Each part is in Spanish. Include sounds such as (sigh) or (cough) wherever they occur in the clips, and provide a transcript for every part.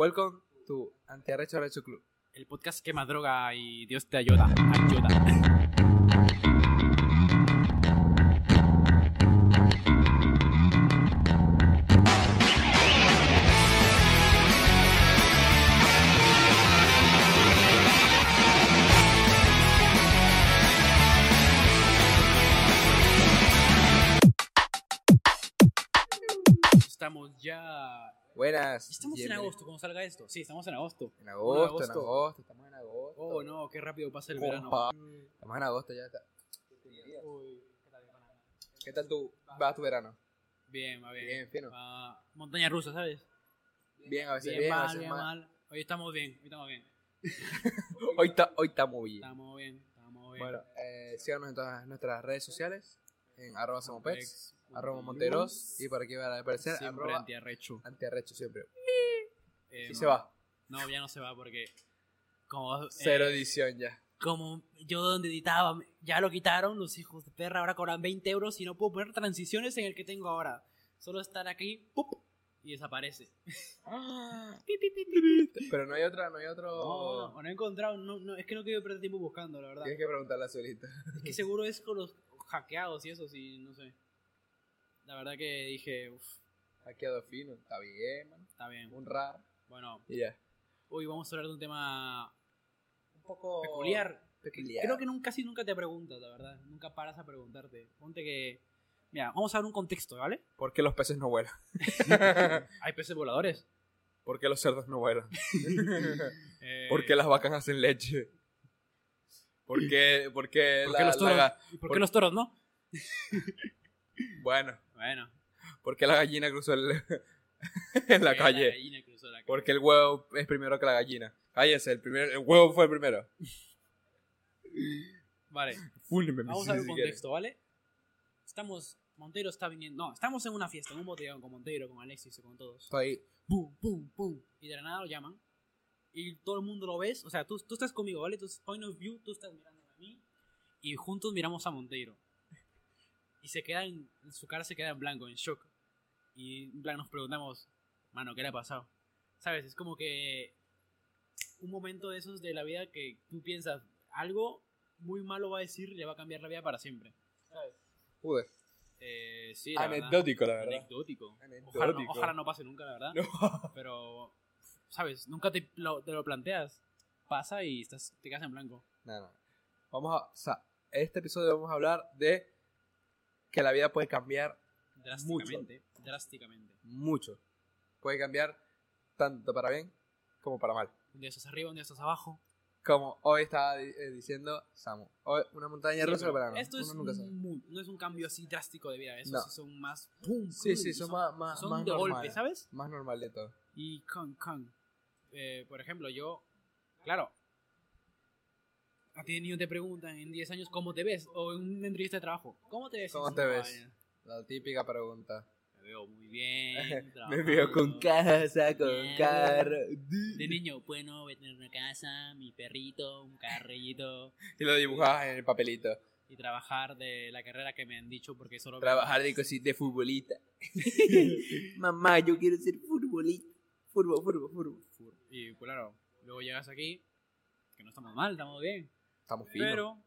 Welcome to Antiarrecho Arrecho Club. El podcast que más droga y Dios te ayuda. Ayuda. Estamos en agosto, cuando salga esto. Sí, estamos en agosto. En agosto, en agosto. estamos en agosto. Oh, no, qué rápido pasa el verano. Estamos en agosto ya. está. Uy, ¿Qué tal tu, va tu verano? Bien, va bien. Bien, fino. Va- montaña rusa, ¿sabes? Bien, a veces Bien, bien, a mal, veces bien, mal. mal. Hoy estamos bien, hoy estamos bien. (laughs) Hoy, está, hoy estamos bien. Estamos bien, estamos bien. Bueno, eh, síganos en todas nuestras redes sociales. En arroba somopets, arroba monteros. Y por aquí va a aparecer Siempre arroba antiarrecho. antiarrecho siempre. Eh, Y se va. No, ya no se va porque. Como, eh, Cero edición ya. como yo donde editaba, ya lo quitaron los hijos de perra, ahora cobran 20 euros y no puedo poner transiciones en el que tengo ahora. Solo estar aquí, ¡pup! y desaparece. Pi. Pero no hay otra, no hay otro. No, no, no he encontrado, no, no, es que no quiero perder tiempo buscando, la verdad. Tienes que preguntarle a Solita. Es que seguro es con los hackeados y eso, sí, no sé. La verdad que dije, uff, Hackeado fino. Está bien, man. está bien. Un rap. Bueno, Y ya. hoy vamos a hablar de un tema Un poco. peculiar. Peculiar. Creo que nunca, casi nunca te preguntas, la verdad. Nunca paras a preguntarte. Ponte que... Mira, vamos a dar un contexto, ¿vale? ¿Por qué los peces no vuelan? (laughs) Hay peces voladores. ¿Por qué los cerdos no vuelan? (laughs) Eh, ¿Por qué las vacas hacen leche? ¿Por qué, por qué ¿por la- qué los por- qué los toros, no? Bueno, Bueno. ¿por qué la gallina cruzó el- (laughs) en la calle? gallina cruzó la calle. Porque el huevo es primero que la gallina. Cállese, el, primer, el huevo fue el primero. Vale, Fúneme, vamos si a ver un quieres. contexto, ¿vale? Estamos... Montero está viniendo... No, estamos en una fiesta, en un botellón con Montero, con Alexis y con todos. Estoy ahí. pum, pum, pum. Y de la nada lo llaman. Y todo el mundo lo ves. O sea, tú, tú estás conmigo, ¿vale? Tu point of view, tú estás mirando a mí. Y juntos miramos a Monteiro. Y se queda en, su cara se queda en blanco, en shock. Y en plan nos preguntamos, mano, ¿qué le ha pasado? ¿Sabes? Es como que un momento de esos de la vida que tú piensas, algo muy malo va a decir y le va a cambiar la vida para siempre. ¿Sabes? Joder. Eh, sí, la verdad. Anecdótico, la verdad. Anecdótico. Anecdótico. Ojalá no, ojalá no pase nunca, la verdad. No. (laughs) Pero, ¿sabes? Nunca te lo, te lo planteas. Pasa y estás, te quedas en blanco. No, no. Vamos a. O sea, este episodio vamos a hablar de que la vida puede cambiar Drásticamente. Drásticamente. mucho. Puede cambiar tanto para bien como para mal. Un día estás arriba, un día estás abajo. Como hoy estaba eh, diciendo Samu. Hoy una montaña Sí, rusa pero de verano. Esto es nunca muy- no es un cambio así drástico de vida. Esos No. sí son más. ¡pum! Sí, sí, son más- más- son más de golpe, ¿sabes? Más normal de todo. Y con, con. Eh, por ejemplo, yo. Claro. A ti de niño te preguntan en 10 años cómo te ves. O en una entrevista de trabajo. ¿Cómo te ves? ¿Cómo te ves? años? La típica pregunta. Me veo muy bien. (laughs) Me veo con casa, con Bien. carro. De niño, bueno, voy a tener una casa, mi perrito, un carrillito (laughs) Y lo dibujabas en el papelito. y trabajar de la carrera que me han dicho porque solo Trabajar de, cosi- de futbolista. (laughs) Mamá, yo quiero ser futbolista. Fútbol, fútbol, fútbol. Y pues, claro, luego llegas aquí, que no estamos mal, estamos bien. Estamos finos. Pero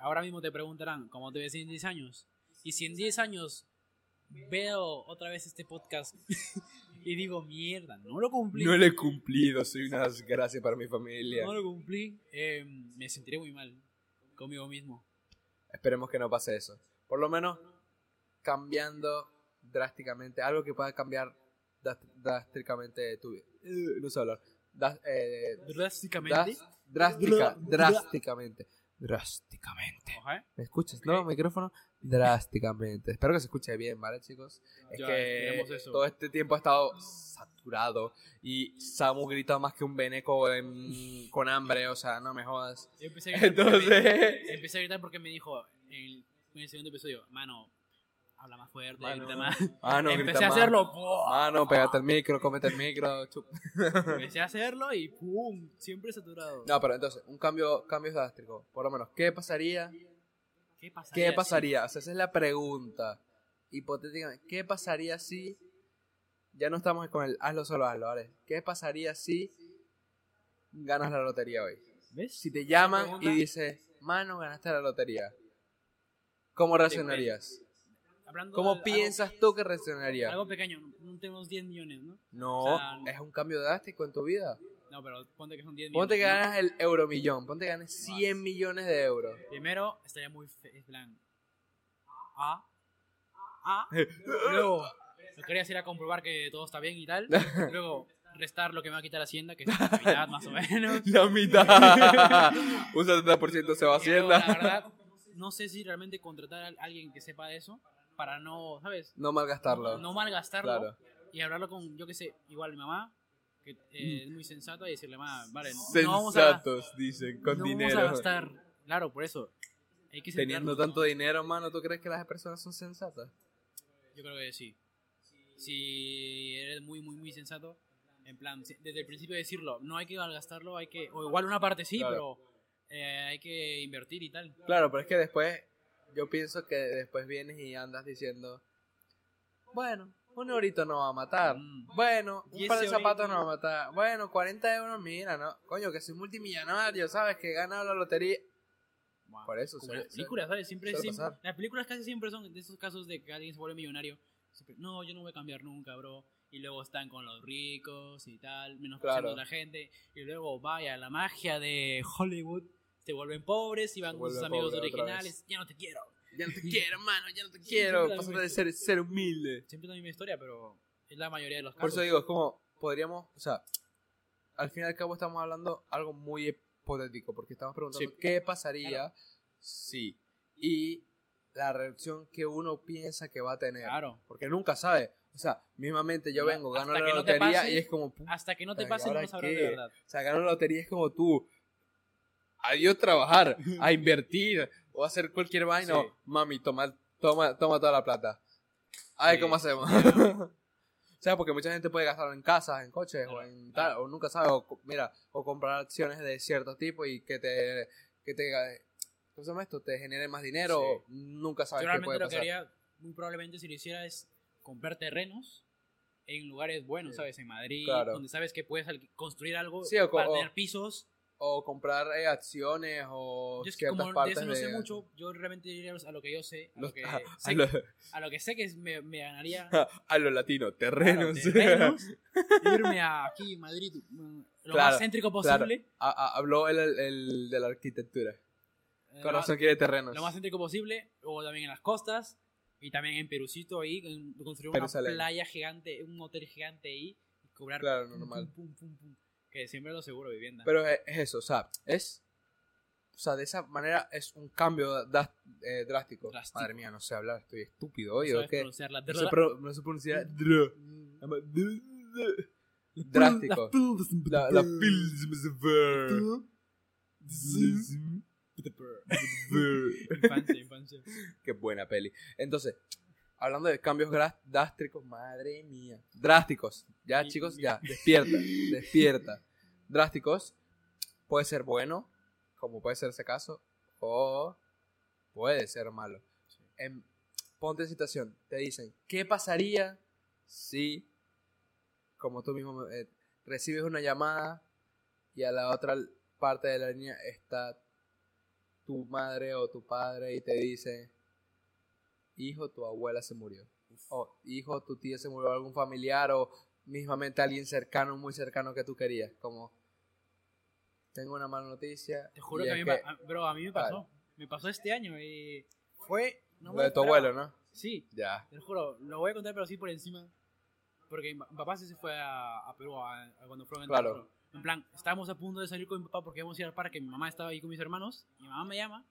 ahora mismo te preguntarán, ¿cómo te ves en 10 años? Y si en 10 años veo otra vez este podcast y digo, mierda, no lo cumplí. No lo he cumplido, soy una desgracia para mi familia. no lo cumplí, eh, me sentiré muy mal conmigo mismo. Esperemos que no pase eso. Por lo menos cambiando drásticamente, algo que pueda cambiar drásticamente tu vida. Eh, no sé hablar. Eh, Drásticamente. das- drástica, drásticamente. Drásticamente. ¿Me escuchas? ¿No? Micrófono. Drásticamente. Espero que se escuche bien, ¿vale, chicos? Es Ya, que eso. todo este tiempo ha estado saturado y Samu grita más que un veneco en- con hambre, o sea, no me jodas. Yo empecé a gritar porque Entonces... me- empecé a gritar porque me dijo en el, en el segundo episodio, mano, habla más fuerte, Mano, grita más. Mano, empecé grita a hacerlo, ¡pum! Mano, pégate el micro, cómete el micro. chup. empecé a hacerlo y ¡pum! Siempre saturado. No, pero entonces, un cambio, cambio drástico. Por lo menos, ¿qué pasaría? ¿Qué pasaría? ¿Qué si- pasaría? O sea, esa es la pregunta. Hipotéticamente, ¿qué pasaría si ya no estamos con el hazlo solo, hazlo, ¿vale? ¿Qué pasaría si ganas la lotería hoy? ¿Ves? Si te llaman y dices, mano, ganaste la lotería, ¿cómo reaccionarías? Hablando ¿Cómo de algo- piensas tú que reaccionarías? Algo pequeño, no tenemos 10 millones, ¿no? No, o sea, es un cambio drástico en tu vida. No, pero ponte que son 10 Ponte millones. que ¿no? ganas el euromillón, ponte que ganes 100 millones de euros. Primero, estaría muy fe- en plan. A. A. (laughs) Luego, lo querías ir a comprobar que todo está bien y tal. (laughs) Luego, restar lo que me va a quitar Hacienda, que es la mitad más o (laughs) menos. La mitad. un 70% se va a luego, la Hacienda. verdad, no sé si realmente contratar a alguien que sepa de eso para no, ¿sabes? No malgastarlo. No malgastarlo Claro. y hablarlo con, yo qué sé, igual mi mamá, que eh, es muy sensata, y decirle, mamá, vale, no vamos a, Sensatos, dicen, con no dinero. vamos a gastar. Claro, por eso. Hay que Teniendo tanto ¿no? dinero, mano, ¿tú crees que las personas son sensatas? Yo creo que sí. Si eres muy, muy, muy sensato, en plan, desde el principio decirlo, no hay que malgastarlo, hay que, o igual una parte sí, Claro. pero eh, hay que invertir y tal. Claro, pero es que después, yo pienso que después vienes y andas diciendo, bueno, un eurito no va a matar. Mm. Bueno, un par de zapatos no va a matar. Bueno, 40 euros, mira, ¿no? Coño, que soy multimillonario, ¿sabes? Que he ganado la lotería. Wow. Por eso, Como suele- las películas, ¿sabes? Siempre, siempre- las películas casi siempre son de esos casos de que alguien se vuelve millonario. Siempre, no, yo no voy a cambiar nunca, bro. Y luego están con los ricos y tal, menospreciando Claro. a la gente. Y luego, vaya, la magia de Hollywood. Se vuelven pobres y van con sus amigos originales. Ya no te quiero. Ya no te (laughs) quiero, mano, ya no te quiero. misma de ser, ser humilde. Siempre la misma historia, pero es la mayoría de los Por casos. eso digo, es como, podríamos, o sea, al fin y al cabo estamos hablando algo muy hipotético, porque estamos preguntando Sí. qué pasaría si y la reacción que uno piensa que va a tener. Claro. Porque nunca sabe. O sea, mismamente yo vengo, gano hasta la que no lotería pase, y es como, Hasta que no te pase, no ¿ahora lo sabrás de verdad. o sea, gano la lotería es como tú. Adiós trabajar, a (laughs) invertir o a hacer cualquier vaina. Sí. Mami, toma, toma, toma toda la plata. A ver Sí. cómo hacemos. (laughs) o sea, porque mucha gente puede gastarlo en casas, en coches o Claro, en claro. tal, o nunca sabe, o, mira, o comprar acciones de cierto tipo y que te, que te, ¿cómo se llama esto? Te genere más dinero, Sí. o nunca sabes Yo qué puede lo que pasar. haría, muy probablemente si lo hiciera, es comprar terrenos en lugares buenos. ¿sabes? En Madrid, Claro. donde sabes que puedes construir algo Sí, o para o- tener pisos. O comprar eh, acciones o Yo es que como de partes eso no sé de- mucho, yo realmente iría a lo que yo sé, a, los- lo, que a, (laughs) a sé, lo, a lo que sé que me, me ganaría (laughs) a lo latino, claro, terrenos. (laughs) terrenos, irme a aquí, Madrid, lo Claro, más céntrico claro. posible. A- a- habló el, el- el de la arquitectura. eh, Con lo- razón quiere terrenos. lo más céntrico posible, o también en las costas, y también en Perucito ahí, construir una playa gigante, un hotel gigante ahí, y cobrar Claro, normal. pum, pum, pum, que siempre lo seguro vivienda. Pero es, es eso, o sea, es. O sea, de esa manera es un cambio eh, drástico. Drástico. Madre mía, no sé hablar, estoy estúpido hoy, No ¿o qué? pronunciar la No sé, pronunciar. Mm. Drástico. La, la Infancia, infancia. (laughs) Qué buena peli. Entonces, hablando de cambios drásticos, madre mía. Drásticos. Ya, Y- chicos, ya. Despierta. (laughs) despierta. Drásticos. Puede ser bueno, como puede ser ese caso, o puede ser malo. En- ponte en situación. Te dicen, ¿qué pasaría si, como tú mismo eh, recibes una llamada y a la otra parte de la línea está tu madre o tu padre y te dice, hijo, tu abuela se murió. O hijo, tu tía se murió, algún familiar o mismamente alguien cercano, muy cercano que tú querías. Como, tengo una mala noticia. Te juro que a mí, me- a- bro, a mí me pasó. Me pasó este año y fue... No lo de tu abuelo, ¿no? Sí, Ya. te lo juro, lo voy a contar pero así por encima. Porque mi papá sí se fue a, a Perú a- a cuando fueron Claro. En plan, estábamos a punto de salir con mi papá porque íbamos a ir al parque. Mi mamá estaba ahí con mis hermanos. Mi mamá me llama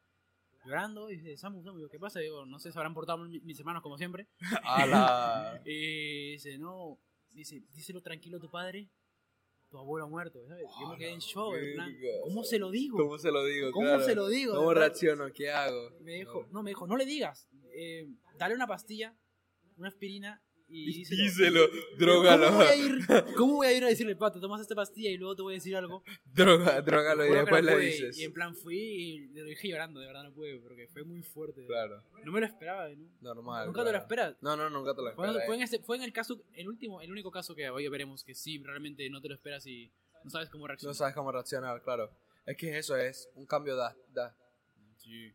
llorando y dice, Samu, Samu, ¿qué pasa? Digo, no sé, se habrán portado mis hermanos como siempre. A la... (laughs) Y dice, no, dice, díselo tranquilo a tu padre, tu abuelo ha muerto, ¿sabes? Yo me quedé en shock, en plan. ¿cómo se lo digo? ¿Cómo se lo digo? ¿Cómo Claro. se lo digo? ¿Cómo reacciono? ¿Qué hago? Me dijo, no, me dijo, no le digas, eh, dale una pastilla, una aspirina y díselo. Díselo, ¿Cómo drogalo. voy, a ir, ¿Cómo voy a ir a decirle, pa, te tomas esta pastilla y luego te voy a decir algo? (laughs) Droga, drogalo y después no pude, dices. Y en plan fui y le dije llorando, de verdad no pude, porque fue muy fuerte. Claro, No me lo esperaba, ¿no? normal. Nunca te lo claro. esperas. No, no, nunca te lo Fue, esperas. fue en este, fue en el caso, el último, el único caso que hoy veremos que sí, realmente no te lo esperas y no sabes cómo No reaccionar. sabes cómo reaccionar, claro. Es que eso es un cambio da- da- Sí.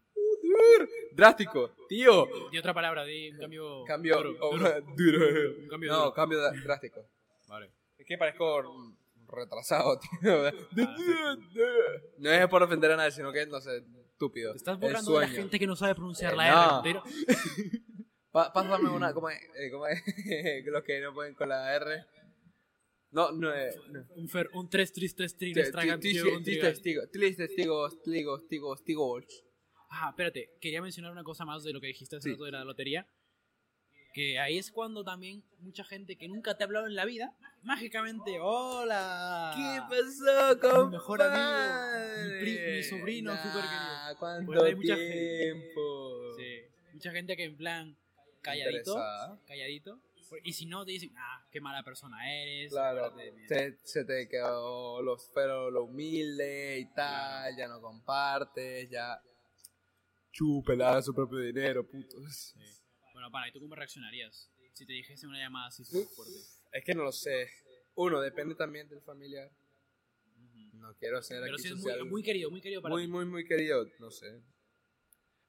Drástico, tío. Y otra palabra, de un cambio. Cambio duro, oh, duro. duro. Un cambio No, duro. cambio drástico. Vale. Es que parezco mm, retrasado, tío. Ah, No es por ofender a nadie, sino que no sé, estúpido. Te estás burlando de la gente que no sabe pronunciar Eh, la. R pásame una, ¿cómo es? Eh, ¿Cómo es? Los que no pueden con la R. No, no es. no. Un, fer, un 3 3 3 3 Ti- les tragan ti- tío, ti- un ti- trigal. testigos, tlis testigos, testigos, testigos, testigos. Ah, espérate, quería mencionar una cosa más de lo que dijiste hace Sí. rato de la lotería. Que ahí es cuando también mucha gente que nunca te ha hablado en la vida, mágicamente, ¡hola! ¿Qué pasó, Mi con mejor amigo, mi pri- mi sobrino súper querido. ¿Cuánto Pues hay mucha gente. tiempo? Sí, mucha gente que en plan calladito, calladito. Y si no, te dicen, ah, qué mala persona eres. Claro, acuérdate de mí". se, se te quedó los, pero lo humilde y tal, ya no compartes, ya chúpela su propio dinero, putos. Sí. Bueno, para, ¿y tú cómo reaccionarías si te dijese una llamada así súper fuerte? Es que no lo sé. Uno, depende también del familiar. No quiero ser Pero aquí sí es social. muy, muy querido, muy querido para muy, ti. muy, muy querido, no sé.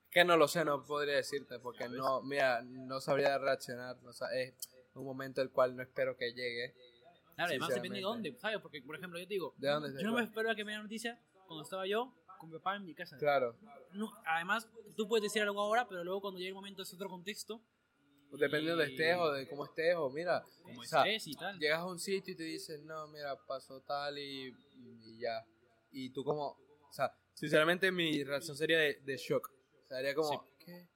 Que no lo sé, no podría decirte, porque no, mira, no sabría reaccionar. No es un momento el cual no espero que llegue. Claro, además depende de dónde, ¿sabes? Porque, por ejemplo, yo te digo, ¿De dónde yo no me esperaba que me diera noticia cuando estaba yo con mi papá en mi casa. Claro, No, además, tú puedes decir algo ahora, pero luego cuando llegue el momento es otro contexto. depende de donde estés o de cómo estés, o mira, Como o sea, estés y tal. llegas a un sitio y te dicen, no, mira, pasó tal y, y ya. Y tú como, o sea, sinceramente mi reacción sería de, de shock. O sea, sería como, ¿qué?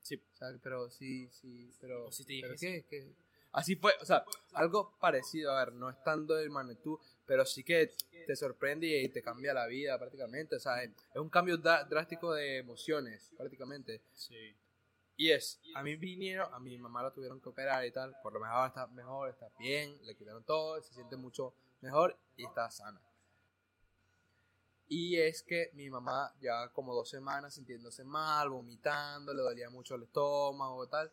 Sí. O sea, pero sí, sí, pero, O si te ¿pero qué? ¿Qué? Así fue, o sea, algo parecido, a ver, no estando de magnitud, pero sí que te sorprende y te cambia la vida prácticamente, o sea, es un cambio drástico de emociones prácticamente. Sí. Y es, a mí vinieron, a mi mamá la tuvieron que operar y tal, por lo mejor está mejor, está bien, le quitaron todo, se siente mucho mejor y está sana. Y es que mi mamá ya como dos semanas sintiéndose mal, vomitando, le dolía mucho el estómago y tal.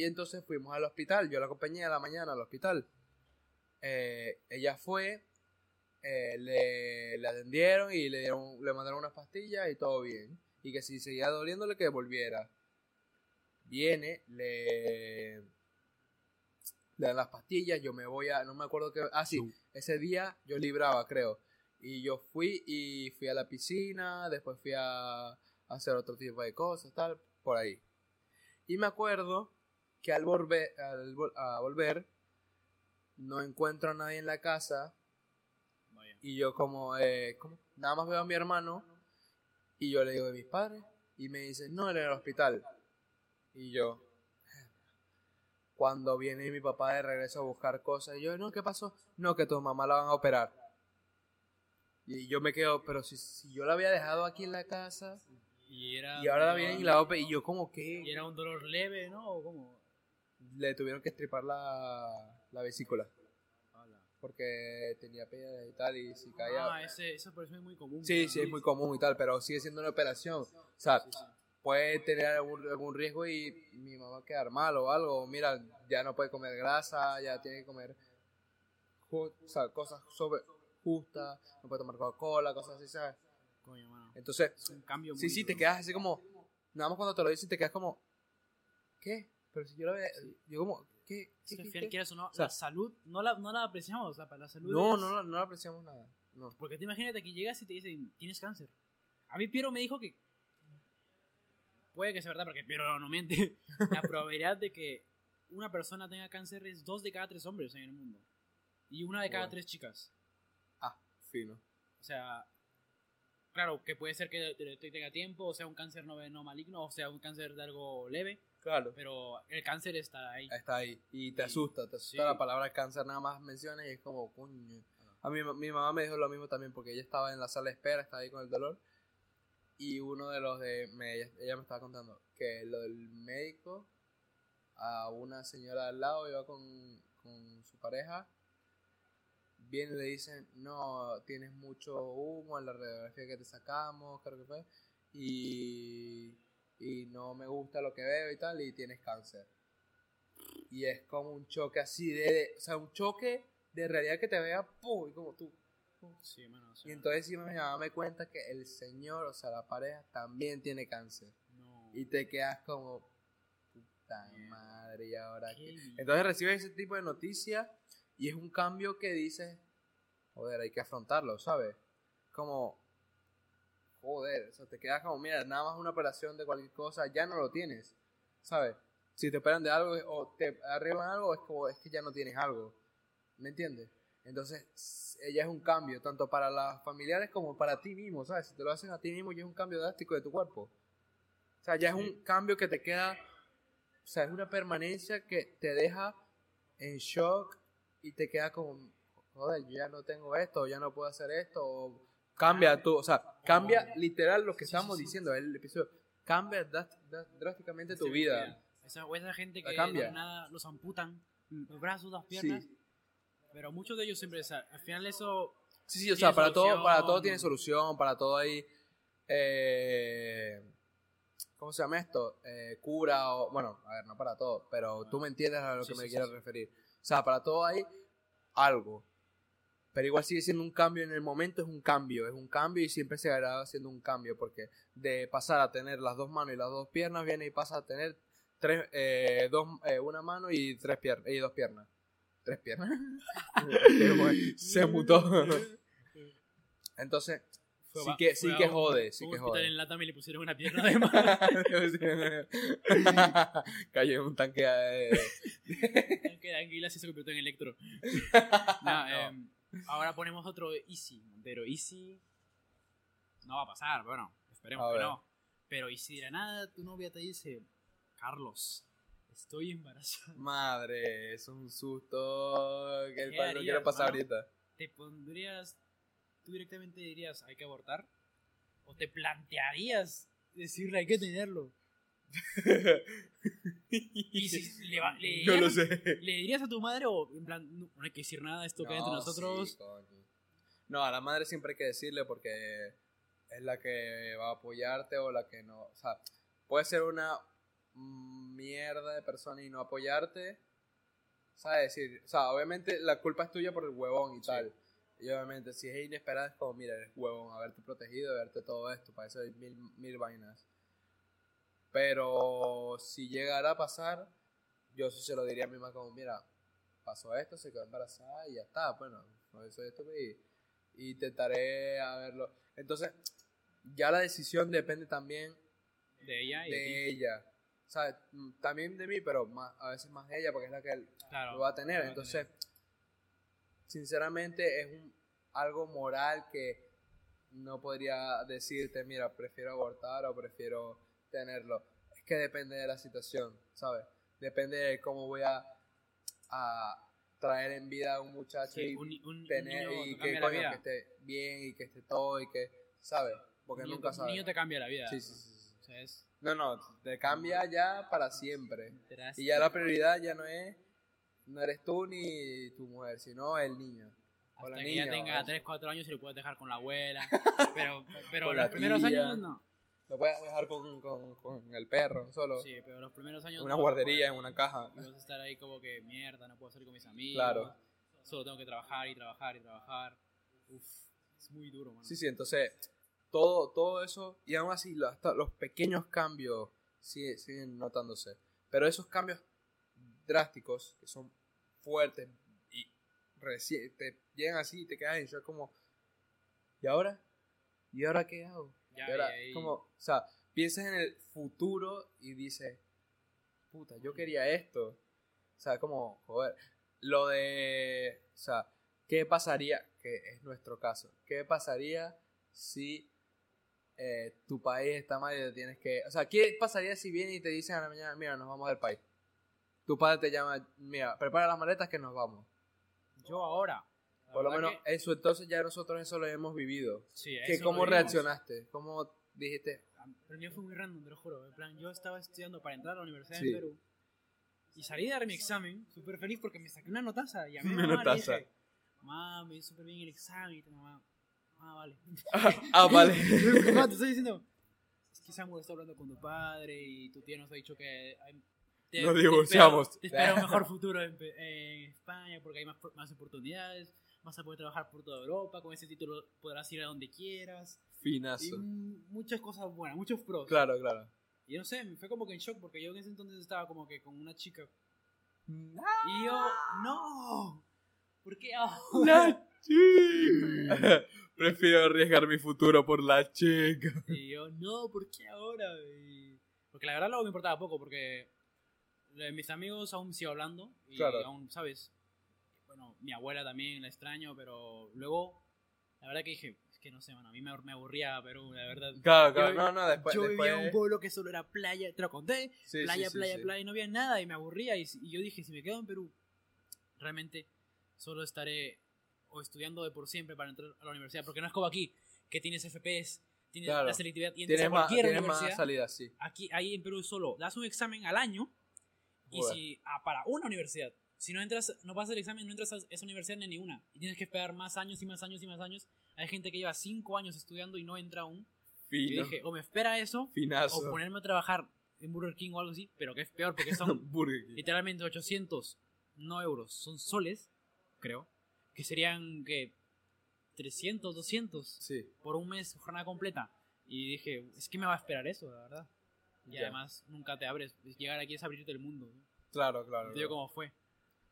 Y entonces fuimos al hospital, yo la acompañé a la mañana al hospital. Eh, ella fue, eh, le, le atendieron y le, dieron, le mandaron unas pastillas y todo bien. Y que si seguía doliéndole que volviera. Viene, le, le dan las pastillas, yo me voy a, no me acuerdo qué, ah sí, ese día yo libraba creo. Y yo fui y fui a la piscina, después fui a, a hacer otro tipo de cosas, tal, por ahí. Y me acuerdo que al volver, al vol- a volver, no encuentro a nadie en la casa Vaya. y yo como, eh, ¿cómo? Nada más veo a mi hermano y yo le digo de mis padres y me dice, no, él en el hospital. Y yo, cuando viene mi papá de regreso a buscar cosas, y yo, no, ¿qué pasó? No, que tu mamá la van a operar. Y yo me quedo, pero si, si yo la había dejado aquí en la casa Y era. y ahora la vienen y la operan, y yo como Y que era un dolor leve, ¿no? ¿O cómo? Le tuvieron que estripar la, la vesícula. Porque tenía piedras y tal, y si caía... Ah, ese, esa por eso es muy común. Sí, sí, es muy común y tal, pero sigue siendo una operación. O sea, puede tener algún, algún riesgo y mi mamá va a quedar mal o algo. Mira, ya no puede comer grasa, ya tiene que comer o sea, cosas sobre justas, no puede tomar Coca-Cola, cosas así, ¿sabes? Coño, mano. Entonces, Es un cambio sí, sí, te duro. quedas así como, nada más cuando te lo dicen te quedas como, ¿qué? Pero si yo lo ve, yo como, ¿qué? Es ¿Qué, qué, qué? quieras o no, O sea, la salud no la, no la apreciamos. O sea, para la salud. No, es- no, no, no apreciamos nada. No. Porque tú imagínate que llegas y te dicen, tienes cáncer. A mí Piero me dijo que. Puede que sea verdad, porque Piero no miente. (laughs) La probabilidad de que una persona tenga cáncer es dos de cada tres hombres en el mundo. Y una de cada tres chicas. Ah, fino. O sea, claro, que puede ser que te- te tenga tiempo, o sea, un cáncer no, no maligno, o sea, un cáncer de algo leve, Claro. pero el cáncer está ahí. está ahí y te asusta, te asusta sí. la palabra cáncer nada más mencionas y es como coño. A mí mi mamá me dijo lo mismo también porque ella estaba en la sala de espera, estaba ahí con el dolor y uno de los de me- ella, ella me estaba contando que lo del médico a una señora al lado, iba con, con su pareja, viene y le dicen, no, tienes mucho humo en la radiografía que te sacamos, creo que fue, y no me gusta lo que veo y tal, y tienes cáncer. Y es como un choque así de, o sea, un choque de realidad que te vea, ¡pum! y como tú. Sí, mano, o sea, Y entonces sí me me cuenta que el señor, o sea, la pareja, también tiene cáncer. no. Y te quedas como, puta madre, ¿y ahora Qué. Entonces recibes ese tipo de noticias y es un cambio que dices, joder, hay que afrontarlo, ¿sabes? Como, joder, o sea, te quedas como, mira, nada más una operación de cualquier cosa, ya no lo tienes, ¿sabes? Si te operan de algo o te arreglan algo, es como, es que ya no tienes algo, ¿me entiendes? Entonces, ella es un cambio, tanto para las familiares como para ti mismo, ¿sabes? Si te lo hacen a ti mismo, ya es un cambio drástico de tu cuerpo. O sea, ya es un cambio que te queda, o sea, es una permanencia que te deja en shock y te queda como, joder, yo ya no tengo esto, ya no puedo hacer esto, o cambia tú, o sea, cambia literal lo que sí. diciendo, el episodio, cambia drás- drás- drásticamente tu vida. Esa, esa gente que la nada los amputan, los brazos, las piernas. Pero muchos de ellos siempre, o sea, al final eso. sí, sí, o sea, para todo, para todo tiene solución, para todo hay, eh, ¿cómo se llama esto? Eh, cura o, bueno, a ver, no para todo, pero tú me entiendes a lo Sí, que me sí, sí. referir. O sea, para todo hay algo. Pero igual sigue siendo un cambio en el momento, es un cambio, es un cambio y siempre se seguirá siendo un cambio, porque de pasar a tener las dos manos y las dos piernas, viene y pasa a tener tres, eh, dos, eh, una mano y tres piernas, y dos piernas. ¿Tres piernas? (laughs) se mutó. Entonces, Fue sí que, sí que jode, sí que jode. en Latam y le pusieron una pierna de más. (laughs) Cayó en un tanque de... (laughs) que de anguilas y se convirtió en electro. No, em, ahora ponemos otro Easy, Montero. Easy no va a pasar, bueno, esperemos que no. Pero y si de la nada tu novia te dice, Carlos, estoy embarazada, Madre, es un susto que el ¿Qué cual no quiero pasar mano? ahorita. ¿te pondrías, tú directamente dirías, hay que abortar? ¿O te plantearías decirle, hay que tenerlo? Y si le, va- le no lo dirías- sé. ¿Le dirías a tu madre o en plan, no, no hay que decir nada, esto queda entre No, nosotros? sí, no, a la madre siempre hay que decirle porque es la que va a apoyarte o la que no. O sea, puede ser una mierda de persona y no apoyarte. ¿Sabes? Decir, o sea, obviamente la culpa es tuya por el huevón y tal. Y obviamente, si es inesperada, es como, mira, eres huevón, haberte protegido, haberte todo esto. Para eso hay mil, mil vainas. Pero si llegara a pasar, yo sí se lo diría a mi mamá como, mira, pasó esto, se quedó embarazada y ya está, bueno, no eso esto y, y intentaré a verlo. Entonces, ya la decisión depende también De ella y de ti. ella. O sea, también de mí, pero más, a veces más de ella porque es la que Claro, lo va a tener. a Entonces, sinceramente es un, algo moral que no podría decirte, mira, prefiero abortar o prefiero tenerlo. Es que depende de la situación, ¿sabes? Depende de cómo voy a, a traer en vida a un muchacho Sí, y un, un- un tener y que, coño, que esté bien y que esté todo y que, ¿sabes? Porque Un niño, nunca un sabes. niño te cambia la vida. Sí, sí, sí, sí. O sea, es No, no, te cambia ya para siempre. Y ya la prioridad ya no es, no eres tú ni tu mujer, sino el niño. Hasta que ya niña, tenga o- 3, 4 años y lo puedes dejar con la abuela. (laughs) Pero, pero los primeros años no. Lo puedes dejar con, con, con el perro solo. Sí, pero los primeros años en una no. guardería, en una caja. Y vas a estar ahí como que mierda, no puedo salir con mis amigos. Claro. Solo tengo que trabajar y trabajar y trabajar. Uf, es muy duro, mano. Sí, sí, entonces todo, todo eso, y aún así hasta los pequeños cambios sigue- siguen notándose. Pero esos cambios drásticos, que son fuertes y reci- te llegan así y te quedas en shock como, ¿y ahora? ¿Y ahora qué hago? Ya, Y ahora, y ahí- como, o sea, piensas en el futuro y dices, puta, yo quería esto. O sea, como, joder, lo de, o sea, ¿qué pasaría? Que es nuestro caso. ¿Qué pasaría si eh, tu país está mal y te tienes que... O sea, ¿qué pasaría si vienen y te dicen a la mañana, mira, nos vamos del país? Tu padre te llama, mira, prepara las maletas que nos vamos. Yo ahora. La Por lo menos que- eso, entonces ya nosotros eso lo hemos vivido. sí, ¿Qué, eso ¿Cómo reaccionaste? ¿Cómo dijiste? Pero mío fue muy random, te lo juro. En plan, yo estaba estudiando para entrar a la universidad Sí. en Perú. Y salí de dar mi examen, súper feliz porque me saqué una notaza. Y a mí (laughs) Una mamá le notaza. dije, mamá, me dio súper bien el examen. Y tu mamá, ah, vale. (laughs) ah, (laughs) vale. Mamá, te estoy diciendo, es que Samuel está hablando con tu padre y tu tía nos ha dicho que te- Nos te divorciamos. Te espera un mejor futuro en, en España porque hay más, más oportunidades. Vas a poder trabajar por toda Europa. Con ese título podrás ir a donde quieras. Y Finazo. mm, muchas cosas buenas, muchos pros. Claro, claro. Y no sé, me fue como que en shock porque yo en ese entonces estaba como que con una chica. Y yo, no. ¿Por qué ahora? La (laughs) chica. (laughs) Prefiero arriesgar mi futuro por la chica. Y yo, no, ¿por qué ahora? Y- Porque la verdad luego me importaba poco porque eh, mis amigos aún sigo hablando y Claro. aún, ¿sabes? Bueno, mi abuela también la extraño, pero luego, la verdad que dije, es que no sé, mano, a mí me, me aburría Perú, la verdad. Claro, claro. No, no, después. yo después... vivía en un pueblo que solo era playa, te lo conté, Sí, playa, sí, sí, playa, playa, y no había nada y me aburría. Y, y yo dije, si me quedo en Perú, realmente solo estaré o estudiando de por siempre para entrar a la universidad. Porque no es como aquí, que tienes FPS, tienes Claro. la selectividad y entras Tienes a más, cualquier más universidad. salidas, sí. Aquí, ahí en Perú solo das un examen al año y Joder. si ah, para una universidad. Si no entras, no pasas el examen, no entras a esa universidad ni ninguna. Y tienes que esperar más años y más años y más años. Hay gente que lleva cinco años estudiando y no entra aún. Y Fino. dije, o me espera eso, Finazo. o ponerme a trabajar en Burger King o algo así, pero que es peor porque son (laughs) literalmente 800, no euros, son soles, creo, que serían que 300, 200 Sí. por un mes, jornada completa. Y dije, es que me va a esperar eso, la verdad. Y Ya. además nunca te abres, llegar aquí es abrirte el mundo. ¿no? Claro, claro. Te digo claro. cómo fue.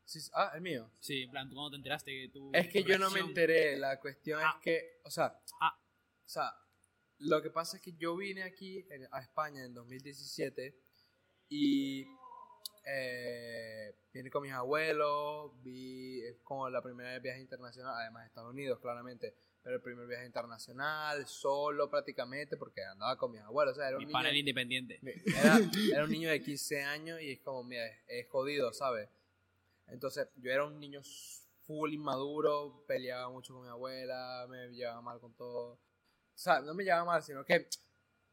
Sí. Ah, el mío. Sí, en plan, ¿tú cuando te enteraste que tú... Es que yo no me enteré. La cuestión Ah. es que, o sea, Ah. o sea, lo que pasa es que yo vine aquí en- a España en 2017 y eh, vine con mis abuelos, vi es como la primera vez viaje internacional, además de Estados Unidos, claramente, pero el primer viaje internacional, solo prácticamente, porque andaba con mis abuelos, o sea, era un Mi niño- panel independiente. era, era un niño de 15 años y es como, mira, es, es jodido, ¿sabes? Entonces, yo era un niño full inmaduro, peleaba mucho con mi abuela, me llevaba mal con todo. O sea, no me llevaba mal, sino que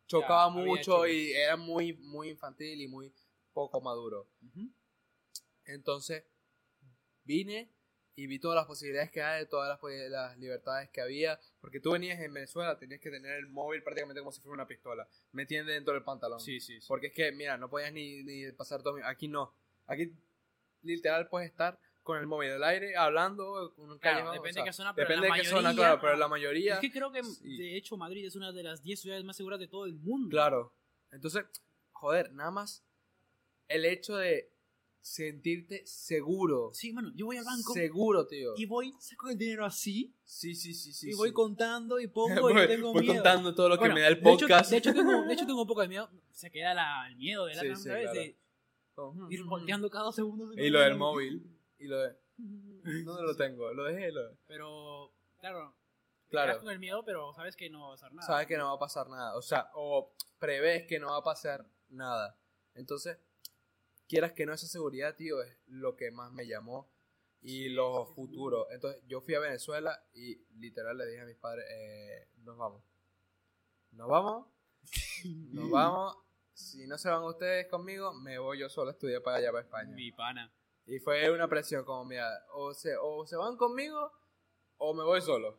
chocaba mucho y era muy, muy infantil y muy poco maduro. Entonces, vine y vi todas las posibilidades que hay, todas las, posi- las libertades que había, porque tú venías en Venezuela, tenías que tener el móvil prácticamente como si fuera una pistola, metiendo dentro del pantalón. Sí, sí, sí. Porque es que, mira, no podías ni, ni pasar todo. Aquí no. Aquí, literal, puedes estar con el móvil del aire, hablando. con un Claro, depende o sea, de qué zona, pero Depende la de qué zona, mayoría- claro, pero la mayoría. Es que creo que, Sí. de hecho, Madrid es una de las 10 ciudades más seguras de todo el mundo. Claro. Entonces, joder, nada más el hecho de sentirte seguro. Sí, mano, yo voy al banco Seguro, tío. y voy, saco el dinero así Sí, sí, sí, sí. y sí. voy contando y pongo (laughs) y voy, no tengo voy miedo. contando todo lo que Bueno, me da el de hecho- podcast. De hecho, tengo, de hecho, (laughs) tengo un poco de miedo. Se queda la- el miedo de la Sí, sí, vez claro. de ir volteando cada dos segundos. Y lo del móvil. Y lo de. ¿Dónde (laughs) lo tengo? Lo dejé. Lo... Pero, claro, Claro. con el miedo, pero sabes que no va a pasar nada. sabes que no va a pasar nada. O sea, o prevés que no va a pasar nada. Entonces, quieras que no, esa seguridad, tío, es lo que más me llamó. Y Sí, los sí, sí. futuros. Entonces, yo fui a Venezuela y literal le dije a mis padres, eh, nos vamos. Nos vamos. (laughs) Nos vamos. Si no se van ustedes conmigo, me voy yo solo a estudiar para allá, para España. Mi pana. Y fue una presión como, mira, o se, o se van conmigo o me voy solo.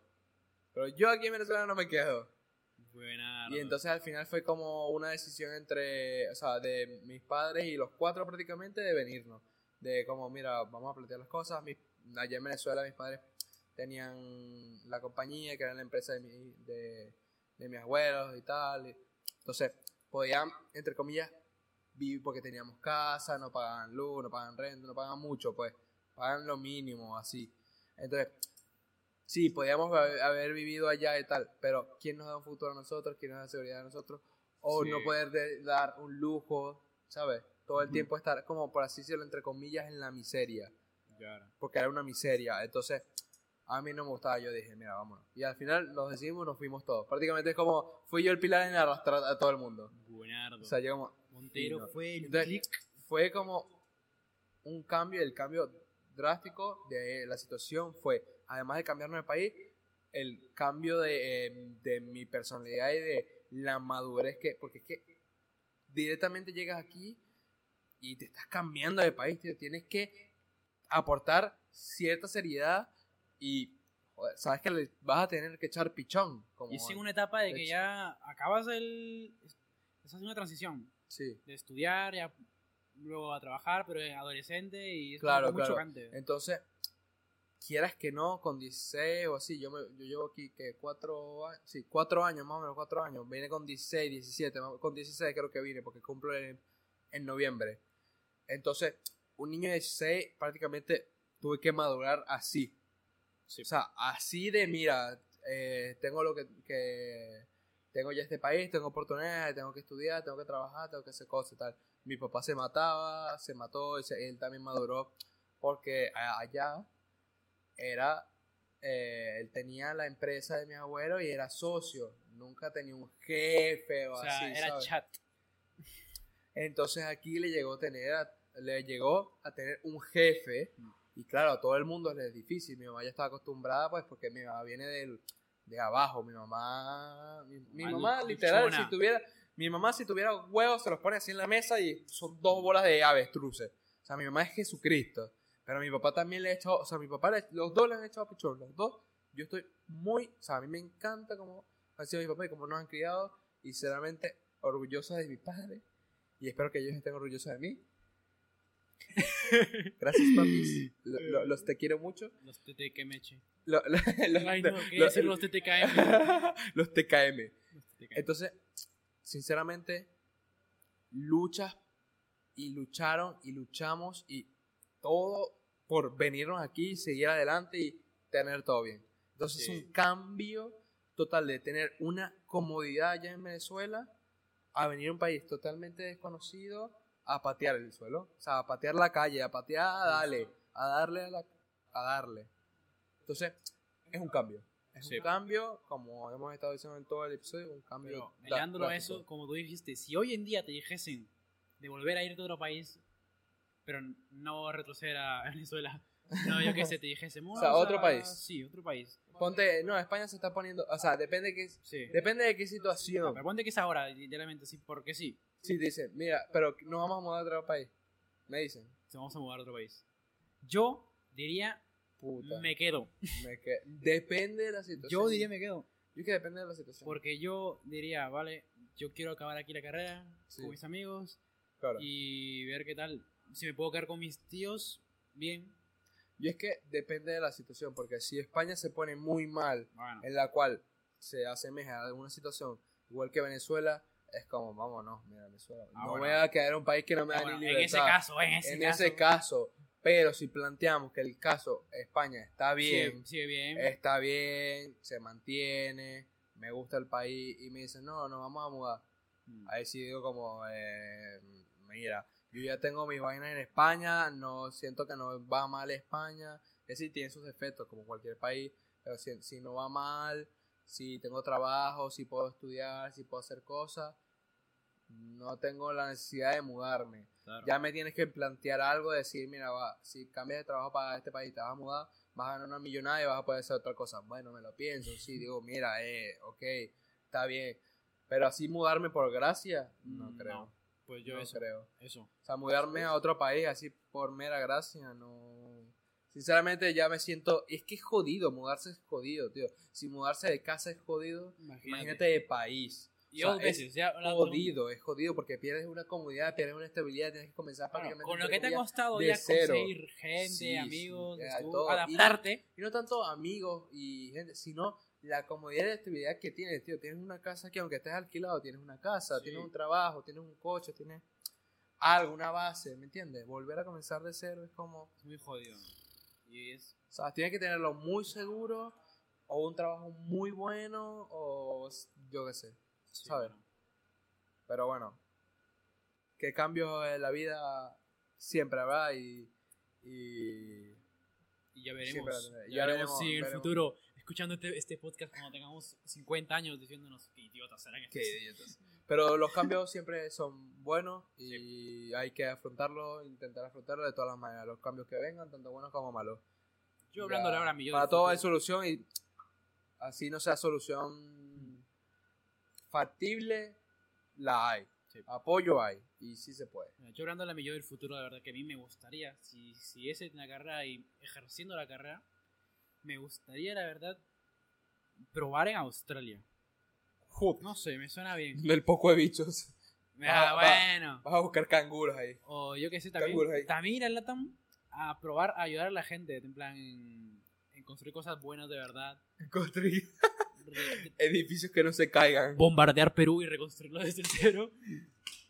Pero yo aquí en Venezuela no me quedo. Buena. Y entonces al final fue como una decisión entre, o sea, de mis padres y los cuatro prácticamente de venirnos. De como, mira, vamos a plantear las cosas. Mis- allá en Venezuela mis padres tenían la compañía, que era la empresa de, mi- de, de mis abuelos y tal. y- Entonces podían, entre comillas, vivir porque teníamos casa, no pagaban luz, no pagaban renta, no pagaban mucho, pues pagan lo mínimo, así. Entonces, sí, podíamos haber vivido allá y tal, pero ¿quién nos da un futuro a nosotros? ¿Quién nos da seguridad a nosotros? O Sí. no poder de- dar un lujo, ¿sabes? Todo el tiempo estar como, por así decirlo, entre comillas, en la miseria, Claro. porque era una miseria. Entonces, a mí no me gustaba, yo dije, mira, vámonos. Y al final nos decidimos, nos fuimos todos. Prácticamente es como, fui yo el pilar en arrastrar a todo el mundo. Buenardo. O sea, yo como, Montero fue el Entonces, click. fue como un cambio, el cambio drástico de la situación fue, además de cambiarnos de país, el cambio de, eh, de mi personalidad y de la madurez que, porque es que directamente llegas aquí y te estás cambiando de país, tío. Tienes que aportar cierta seriedad y joder, sabes que le vas a tener que echar pichón. Como, Y es una etapa de que Hecho. ya acabas el... Estás haciendo una transición Sí. de estudiar, ya luego a trabajar, pero en adolescente y es Claro, muy claro. chocante. Entonces, quieras que no, con 16 o así, yo, me, yo llevo aquí que cuatro años, sí, cuatro años, más o menos cuatro años, vine con 16, 17, más- con 16 creo que vine, porque cumplo en, en noviembre. Entonces, un niño de 16 prácticamente tuve que madurar así. Sí. O sea, así de, mira, eh, tengo lo que, que- Tengo ya este país, tengo oportunidades, tengo que estudiar, tengo que trabajar, tengo que hacer cosas y tal. Mi papá se mataba, se mató, y él también maduró, porque allá era... eh, él tenía la empresa de mi abuelo y era socio. Nunca tenía un jefe o, o sea, así, era ¿sabes? chat. Entonces aquí le llegó a tener a, le llegó a tener un jefe y claro, a todo el mundo le es difícil. Mi mamá ya estaba acostumbrada pues porque mi mamá viene del, de abajo. Mi mamá, mi, mi Mamá literal si tuviera, mi mamá si tuviera huevos se los pone así en la mesa y son dos bolas de avestruces. O sea, mi mamá es Jesucristo. Pero mi papá también le ha echado, o sea, mi papá, le- los dos le han echado pichón, los dos. Yo estoy muy, o sea, a mí me encanta cómo han sido mi papá y cómo nos han criado y sinceramente orgulloso de mi padre y espero que ellos estén orgullosos de mí. (laughs) Gracias, papis. (laughs) Lo- lo- los te quiero mucho. Los TTKMH. (laughs) Lo- Ay, no, quería lo- decir los TTKM. los TKM. Entonces, sinceramente, luchas y lucharon y luchamos y todo por venirnos aquí, seguir adelante y tener todo bien. Entonces Sí. es un cambio total de tener una comodidad allá en Venezuela a venir a un país totalmente desconocido a patear el suelo. O sea, a patear la calle, a patear, a darle, a darle, a, la- a darle. Entonces, es un cambio. Es Sí. un cambio, como hemos estado diciendo en todo el episodio, un cambio. A drástico. eso, como tú dijiste, si hoy en día te dijesen de volver a irte a otro país, pero no retroceder a (laughs) Venezuela, no, yo qué sé, te dijesen, (laughs) O sea, otro país. Sí, otro país. Ponte, no, España se está poniendo, o sea, depende de qué, Sí. depende de qué No, situación. pero ponte que es ahora, literalmente, sí, porque sí. Si dicen, mira, pero nos vamos a mudar a otro país. Me dicen, Se vamos a mudar a otro país. Yo diría, puta, me quedo. me que- depende de la situación. Yo diría, me quedo. Yo que depende de la situación. Porque yo diría, vale, yo quiero acabar aquí la carrera Sí. con mis amigos Claro. y ver qué tal. Si me puedo quedar con mis tíos, bien. Y es que depende de la situación, porque si España se pone muy mal, Bueno, en la cual se asemeja a alguna situación, igual que Venezuela, es como, vámonos, mira, Venezuela. Ah, no bueno. voy a quedar en un país que no me da bueno, ni en libertad. ese caso, en ese en caso. ese caso. Pero si planteamos que el caso España está bien, sigue bien. está bien, se mantiene, me gusta el país y me dicen, no, nos vamos a mudar. Mm. Ahí sí digo como, eh, mira, yo ya tengo mis vainas en España, no siento que no va mal España. Es decir, tiene sus defectos como cualquier país, pero si, si no va mal, si tengo trabajo, si puedo estudiar, si puedo hacer cosas, no tengo la necesidad de mudarme. Claro. Ya me tienes que plantear algo, decir, mira, va, si cambias de trabajo para este país, te vas a mudar, vas a ganar una millonada y vas a poder hacer otra cosa. Bueno, me lo pienso, sí, digo, mira, eh, ok, está bien. Pero así mudarme por gracia, no Mm, creo. Pues yo no eso. creo. Eso. O sea, mudarme a otro país así por mera gracia, no. Sinceramente ya me siento. Es que es jodido, mudarse es jodido, tío. Si mudarse de casa es jodido, Imagínate. imagínate de país. Y O sea, dos veces, ya hablando- Jodido, es jodido porque pierdes una comodidad, pierdes una estabilidad, tienes que comenzar Bueno, prácticamente. con lo que te ha costado ya cero. conseguir gente, Sí, amigos, ya, tú, todo. adaptarte. Y no tanto amigos y gente, sino la comodidad y la estabilidad que tienes, tío. Tienes una casa que aunque estés alquilado, tienes una casa, Sí. tienes un trabajo, tienes un coche, tienes algo, una base, ¿me entiendes? Volver a comenzar de cero es como, Es muy jodido. Y es. o sea, tienes que tenerlo muy seguro o un trabajo muy bueno o yo qué sé, sí, ¿sabes? bueno. Pero bueno, que cambios en la vida siempre habrá y, y Y ya veremos. ya, Ya veremos si en el futuro, escuchando este, este podcast cuando tengamos 50 años, diciéndonos qué idiotas serán estos. Qué idiotas. Pero (laughs) los cambios siempre son buenos y hay que afrontarlo, intentar afrontarlo de todas las maneras. Los cambios que vengan, tanto buenos como malos. Yo hablándole Ya, ahora mi yo Para todo futuro. hay solución y así no sea solución factible, la hay. Sí. Apoyo hay. Y sí se puede. Yo hablando de la millón del futuro, la verdad que a mí me gustaría, si, si es en la carrera y ejerciendo la carrera, me gustaría, la verdad, probar en Australia. No sé, me suena bien. El poco de bichos. Ah, va. bueno. Vas a buscar canguros ahí. O yo qué sé, también, también ir al LATAM a probar, a ayudar a la gente, en plan, en, en construir cosas buenas de verdad. Construir (laughs) edificios que no se caigan. bombardear Perú y reconstruirlo desde cero.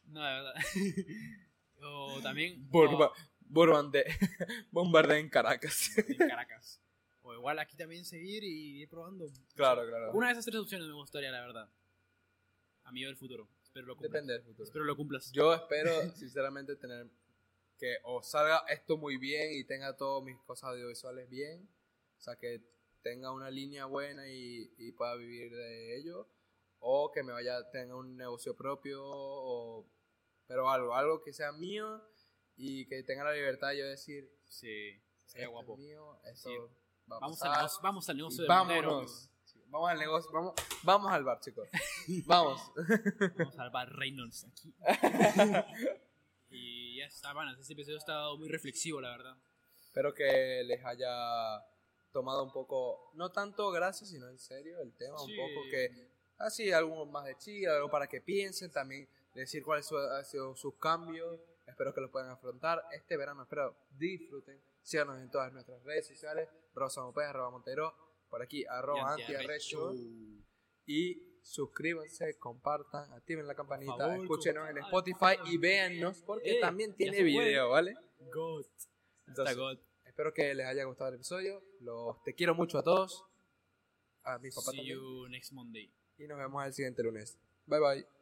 No, de verdad. (laughs) o también bombardea (laughs) bombardea en Caracas. en Caracas. Igual aquí también seguir y ir probando. claro, claro. Una de esas tres opciones me gustaría, la verdad. A mí del futuro. Espero lo cumplas. Depende del futuro. Espero lo cumplas. Yo espero, (laughs) sinceramente, tener que o salga esto muy bien y tenga todas mis cosas audiovisuales bien. O sea, que tenga una línea buena y, y pueda vivir de ello. O que me vaya, tenga un negocio propio. O, pero algo, algo que sea mío y que tenga la libertad de yo decir, Sí, sería esto guapo. es mío, esto Sí. Va a Vamos pasar. al negocio, vamos al negocio de vámonos. Sí, Vamos al negocio, vamos, vamos al bar, chicos. (laughs) Vamos. Vamos al bar Reynolds aquí. (laughs) y ya está, bueno, este episodio estado muy reflexivo, la verdad. Espero que les haya tomado un poco, no tanto gracias, sino en serio el tema, Sí. un poco que, así, algo más de chill, algo para que piensen, también decir cuáles han sido sus cambios, espero que los puedan afrontar este verano, espero disfruten, síganos en todas nuestras redes sociales, Rosa Mopea, arroba Montero, por aquí, arroba Y antiarrecho, antiarrecho. y suscríbanse, compartan, activen la campanita, favor, escúchenos en. Spotify y véannos porque Eh, también tiene video, ¿vale? God. Entonces, God. Espero que les haya gustado el episodio. Los te quiero mucho a todos. A mi papá See también. you next Monday. Y nos vemos el siguiente lunes. Bye bye.